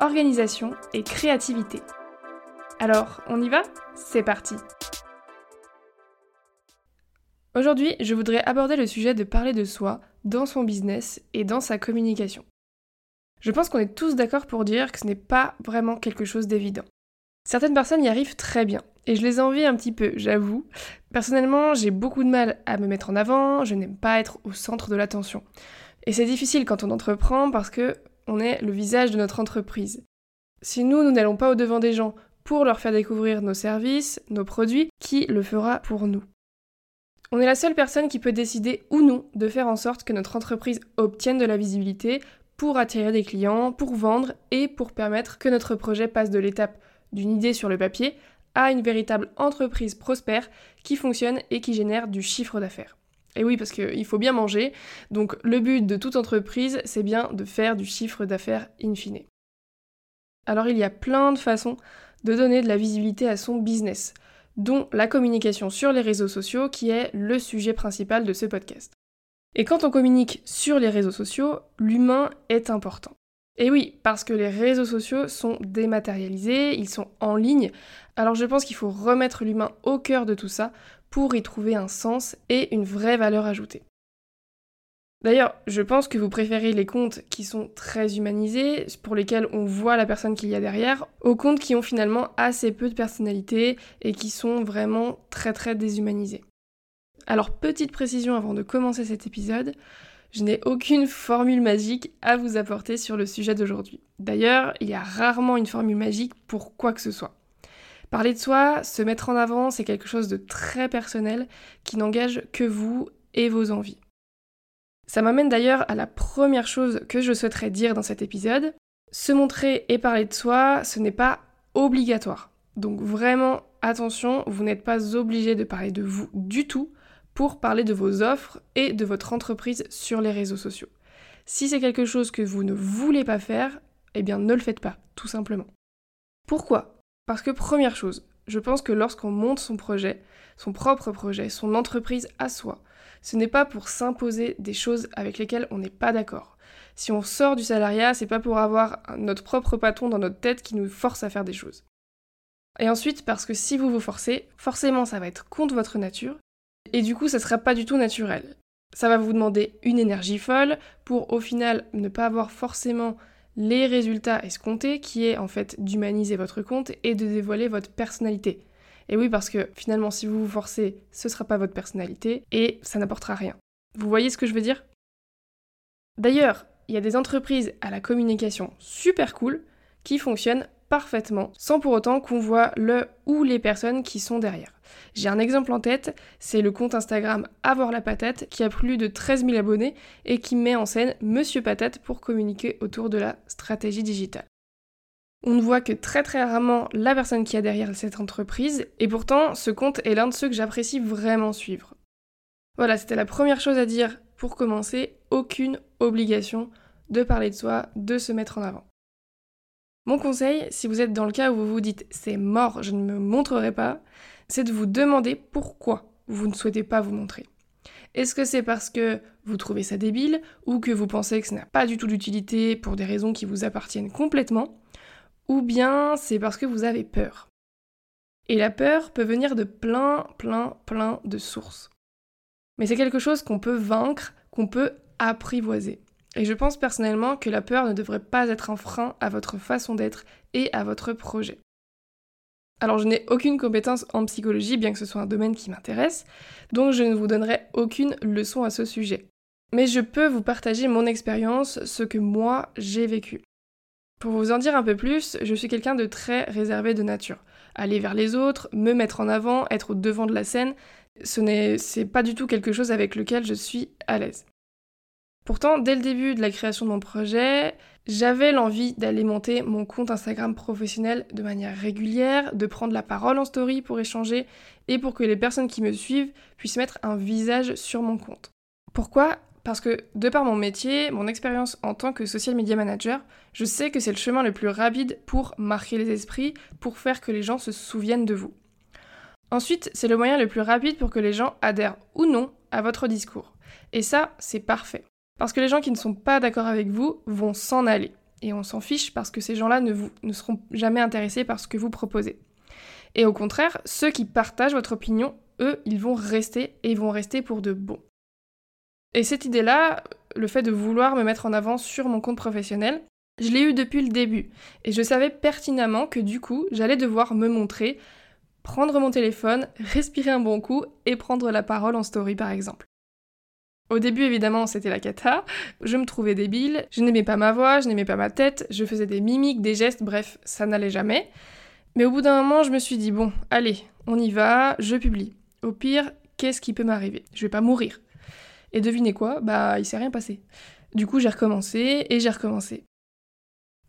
organisation et créativité. Alors, on y va? C'est parti Aujourd'hui, je voudrais aborder le sujet de parler de soi dans son business et dans sa communication. Je pense qu'on est tous d'accord pour dire que ce n'est pas vraiment quelque chose d'évident. Certaines personnes y arrivent très bien, et je les envie un petit peu, j'avoue. Personnellement, j'ai beaucoup de mal à me mettre en avant, je n'aime pas être au centre de l'attention. Et c'est difficile quand on entreprend parce que on est le visage de notre entreprise. Si nous, nous n'allons pas au devant des gens pour leur faire découvrir nos services, nos produits, qui le fera pour nous? On est la seule personne qui peut décider ou non de faire en sorte que notre entreprise obtienne de la visibilité pour attirer des clients, pour vendre et pour permettre que notre projet passe de l'étape d'une idée sur le papier à une véritable entreprise prospère qui fonctionne et qui génère du chiffre d'affaires. Et oui, parce qu'il faut bien manger, donc le but de toute entreprise, c'est bien de faire du chiffre d'affaires in fine. Alors il y a plein de façons de donner de la visibilité à son business dont la communication sur les réseaux sociaux qui est le sujet principal de ce podcast. Et quand on communique sur les réseaux sociaux, l'humain est important. Et oui, parce que les réseaux sociaux sont dématérialisés, ils sont en ligne, alors je pense qu'il faut remettre l'humain au cœur de tout ça pour y trouver un sens et une vraie valeur ajoutée. D'ailleurs, je pense que vous préférez les comptes qui sont très humanisés, pour lesquels on voit la personne qu'il y a derrière, aux comptes qui ont finalement assez peu de personnalité et qui sont vraiment très très déshumanisés. Alors, petite précision avant de commencer cet épisode, je n'ai aucune formule magique à vous apporter sur le sujet d'aujourd'hui. D'ailleurs, il y a rarement une formule magique pour quoi que ce soit. Parler de soi, se mettre en avant, c'est quelque chose de très personnel qui n'engage que vous et vos envies. Ça m'amène d'ailleurs à la première chose que je souhaiterais dire dans cet épisode. Se montrer et parler de soi, ce n'est pas obligatoire. Donc vraiment, attention, vous n'êtes pas obligé de parler de vous du tout pour parler de vos offres et de votre entreprise sur les réseaux sociaux. Si c'est quelque chose que vous ne voulez pas faire, eh bien ne le faites pas, tout simplement. Pourquoi? Parce que première chose, je pense que lorsqu'on monte son projet, son propre projet, son entreprise à soi, ce n'est pas pour s'imposer des choses avec lesquelles on n'est pas d'accord. Si on sort du salariat, c'est pas pour avoir notre propre patron dans notre tête qui nous force à faire des choses. Et ensuite, parce que si vous vous forcez, forcément ça va être contre votre nature, et du coup ça sera pas du tout naturel. Ça va vous demander une énergie folle pour au final ne pas avoir forcément les résultats escomptés, qui est en fait d'humaniser votre compte et de dévoiler votre personnalité. Et oui, parce que finalement, si vous vous forcez, ce ne sera pas votre personnalité et ça n'apportera rien. Vous voyez ce que je veux dire? D'ailleurs, il y a des entreprises à la communication super cool qui fonctionnent parfaitement sans pour autant qu'on voit le ou les personnes qui sont derrière. J'ai un exemple en tête, c'est le compte Instagram Avoir la patate qui a plus de 13 000 abonnés et qui met en scène Monsieur Patate pour communiquer autour de la stratégie digitale. On ne voit que très très rarement la personne qui a derrière cette entreprise, et pourtant ce compte est l'un de ceux que j'apprécie vraiment suivre. Voilà, c'était la première chose à dire pour commencer, aucune obligation de parler de soi, de se mettre en avant. Mon conseil, si vous êtes dans le cas où vous vous dites c'est mort, je ne me montrerai pas, c'est de vous demander pourquoi vous ne souhaitez pas vous montrer. Est-ce que c'est parce que vous trouvez ça débile ou que vous pensez que ça n'a pas du tout d'utilité pour des raisons qui vous appartiennent complètement ou bien c'est parce que vous avez peur? Et la peur peut venir de plein, plein, plein de sources. Mais c'est quelque chose qu'on peut vaincre, qu'on peut apprivoiser. Et je pense personnellement que la peur ne devrait pas être un frein à votre façon d'être et à votre projet. Alors je n'ai aucune compétence en psychologie, bien que ce soit un domaine qui m'intéresse, donc je ne vous donnerai aucune leçon à ce sujet. Mais je peux vous partager mon expérience, ce que moi j'ai vécu. Pour vous en dire un peu plus, je suis quelqu'un de très réservé de nature. Aller vers les autres, me mettre en avant, être au devant de la scène, ce n'est pas du tout quelque chose avec lequel je suis à l'aise. Pourtant, dès le début de la création de mon projet, j'avais l'envie d'alimenter mon compte Instagram professionnel de manière régulière, de prendre la parole en story pour échanger et pour que les personnes qui me suivent puissent mettre un visage sur mon compte. Pourquoi? Parce que de par mon métier, mon expérience en tant que social media manager, je sais que c'est le chemin le plus rapide pour marquer les esprits, pour faire que les gens se souviennent de vous. Ensuite, c'est le moyen le plus rapide pour que les gens adhèrent ou non à votre discours. Et ça, c'est parfait. Parce que les gens qui ne sont pas d'accord avec vous vont s'en aller. Et on s'en fiche parce que ces gens-là ne, seront jamais intéressés par ce que vous proposez. Et au contraire, ceux qui partagent votre opinion, eux, ils vont rester et ils vont rester pour de bon. Et cette idée-là, le fait de vouloir me mettre en avant sur mon compte professionnel, je l'ai eu depuis le début. Et je savais pertinemment que du coup, j'allais devoir me montrer, prendre mon téléphone, respirer un bon coup et prendre la parole en story par exemple. Au début, évidemment, c'était la cata. Je me trouvais débile, je n'aimais pas ma voix, je n'aimais pas ma tête, je faisais des mimiques, des gestes, bref, ça n'allait jamais. Mais au bout d'un moment, je me suis dit, bon, allez, on y va, je publie. Au pire, qu'est-ce qui peut m'arriver? Je vais pas mourir. Et devinez quoi? Bah, il s'est rien passé. Du coup, j'ai recommencé et j'ai recommencé.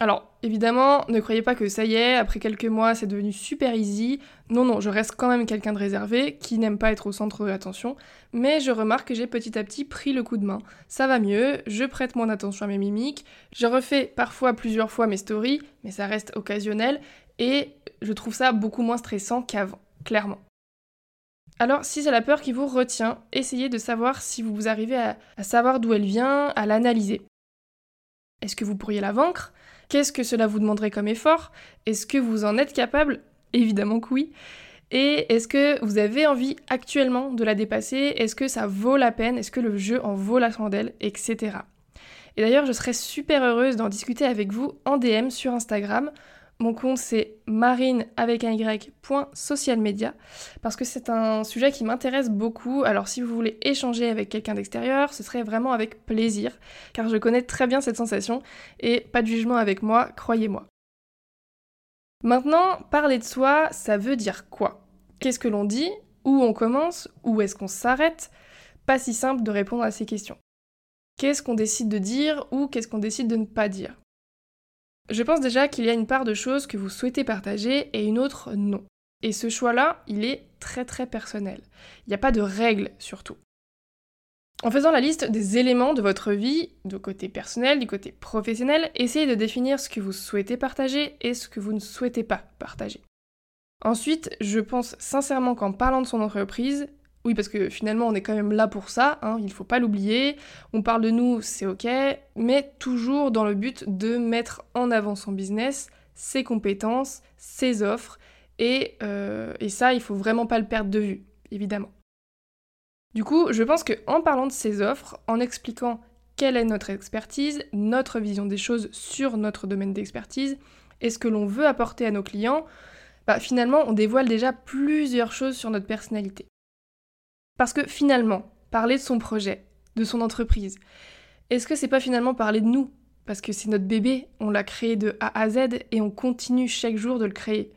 Alors, évidemment, ne croyez pas que ça y est, après quelques mois, c'est devenu super easy. Non, non, je reste quand même quelqu'un de réservé, qui n'aime pas être au centre de l'attention, mais je remarque que j'ai petit à petit pris le coup de main. Ça va mieux, je prête moins attention à mes mimiques, je refais parfois plusieurs fois mes stories, mais ça reste occasionnel, et je trouve ça beaucoup moins stressant qu'avant, clairement. Alors, si c'est la peur qui vous retient, essayez de savoir si vous arrivez à, à savoir d'où elle vient, à l'analyser. Est-ce que vous pourriez la vaincre? Qu'est-ce que cela vous demanderait comme effort? Est-ce que vous en êtes capable? Évidemment que oui. Et est-ce que vous avez envie actuellement de la dépasser? Est-ce que ça vaut la peine? Est-ce que le jeu en vaut la chandelle? Etc. Et d'ailleurs, je serais super heureuse d'en discuter avec vous en DM sur Instagram. Mon compte c'est marine avec un y social media parce que c'est un sujet qui m'intéresse beaucoup. Alors si vous voulez échanger avec quelqu'un d'extérieur, ce serait vraiment avec plaisir car je connais très bien cette sensation et pas de jugement avec moi, croyez-moi. Maintenant, parler de soi, ça veut dire quoi? Qu'est-ce que l'on dit? Où on commence? Où est-ce qu'on s'arrête? Pas si simple de répondre à ces questions. Qu'est-ce qu'on décide de dire? Ou qu'est-ce qu'on décide de ne pas dire? Je pense déjà qu'il y a une part de choses que vous souhaitez partager et une autre non. Et ce choix-là, il est très très personnel. Il n'y a pas de règles surtout. En faisant la liste des éléments de votre vie, du côté personnel, du côté professionnel, essayez de définir ce que vous souhaitez partager et ce que vous ne souhaitez pas partager. Ensuite, je pense sincèrement qu'en parlant de son entreprise, oui, parce que finalement, on est quand même là pour ça, hein, il ne faut pas l'oublier. On parle de nous, c'est ok, mais toujours dans le but de mettre en avant son business, ses compétences, ses offres, et, euh, et ça, il faut vraiment pas le perdre de vue, évidemment. Du coup, je pense qu'en parlant de ses offres, en expliquant quelle est notre expertise, notre vision des choses sur notre domaine d'expertise, et ce que l'on veut apporter à nos clients, bah, finalement, on dévoile déjà plusieurs choses sur notre personnalité. Parce que finalement, parler de son projet, de son entreprise, est-ce que c'est pas finalement parler de nous? Parce que c'est notre bébé, on l'a créé de A à Z et on continue chaque jour de le créer.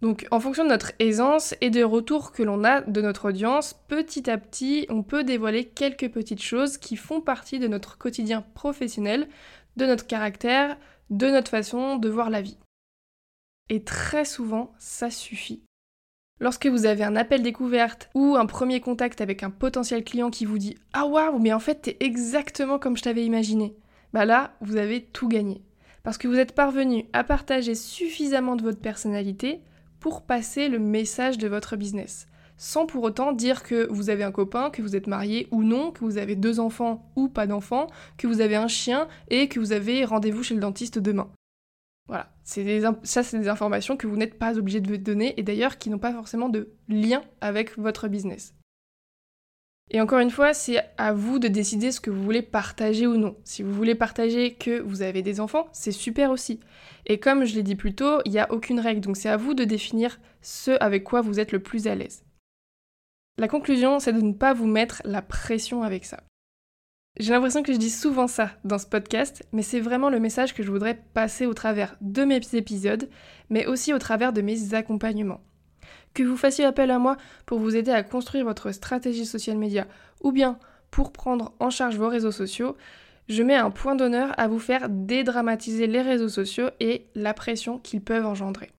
Donc en fonction de notre aisance et des retours que l'on a de notre audience, petit à petit, on peut dévoiler quelques petites choses qui font partie de notre quotidien professionnel, de notre caractère, de notre façon de voir la vie. Et très souvent, ça suffit. Lorsque vous avez un appel découverte ou un premier contact avec un potentiel client qui vous dit Ah waouh, mais en fait t'es exactement comme je t'avais imaginé, bah là, vous avez tout gagné. Parce que vous êtes parvenu à partager suffisamment de votre personnalité pour passer le message de votre business. Sans pour autant dire que vous avez un copain, que vous êtes marié ou non, que vous avez deux enfants ou pas d'enfants, que vous avez un chien et que vous avez rendez-vous chez le dentiste demain. Voilà, ça c'est des informations que vous n'êtes pas obligé de donner et d'ailleurs qui n'ont pas forcément de lien avec votre business. Et encore une fois, c'est à vous de décider ce que vous voulez partager ou non. Si vous voulez partager que vous avez des enfants, c'est super aussi. Et comme je l'ai dit plus tôt, il n'y a aucune règle, donc c'est à vous de définir ce avec quoi vous êtes le plus à l'aise. La conclusion, c'est de ne pas vous mettre la pression avec ça. J'ai l'impression que je dis souvent ça dans ce podcast, mais c'est vraiment le message que je voudrais passer au travers de mes épisodes, mais aussi au travers de mes accompagnements. Que vous fassiez appel à moi pour vous aider à construire votre stratégie social media, ou bien pour prendre en charge vos réseaux sociaux, je mets un point d'honneur à vous faire dédramatiser les réseaux sociaux et la pression qu'ils peuvent engendrer.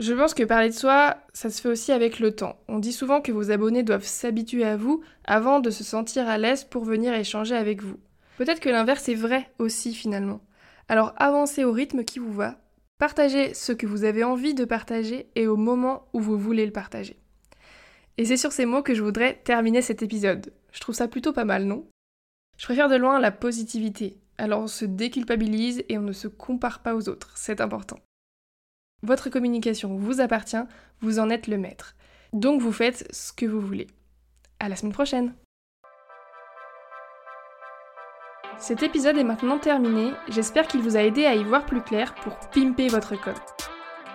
Je pense que parler de soi, ça se fait aussi avec le temps. On dit souvent que vos abonnés doivent s'habituer à vous avant de se sentir à l'aise pour venir échanger avec vous. Peut-être que l'inverse est vrai aussi finalement. Alors avancez au rythme qui vous va, partagez ce que vous avez envie de partager et au moment où vous voulez le partager. Et c'est sur ces mots que je voudrais terminer cet épisode. Je trouve ça plutôt pas mal, non? Je préfère de loin la positivité. Alors on se déculpabilise et on ne se compare pas aux autres, c'est important. Votre communication vous appartient, vous en êtes le maître. Donc vous faites ce que vous voulez. À la semaine prochaine Cet épisode est maintenant terminé, j'espère qu'il vous a aidé à y voir plus clair pour pimper votre com.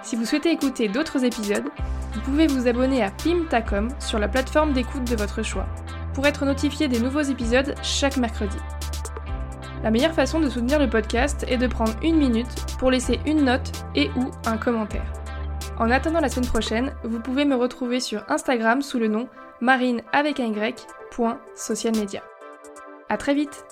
Si vous souhaitez écouter d'autres épisodes, vous pouvez vous abonner à Pimtacom sur la plateforme d'écoute de votre choix, pour être notifié des nouveaux épisodes chaque mercredi. La meilleure façon de soutenir le podcast est de prendre une minute pour laisser une note et ou un commentaire. En attendant la semaine prochaine, vous pouvez me retrouver sur Instagram sous le nom marine avec un y, A très vite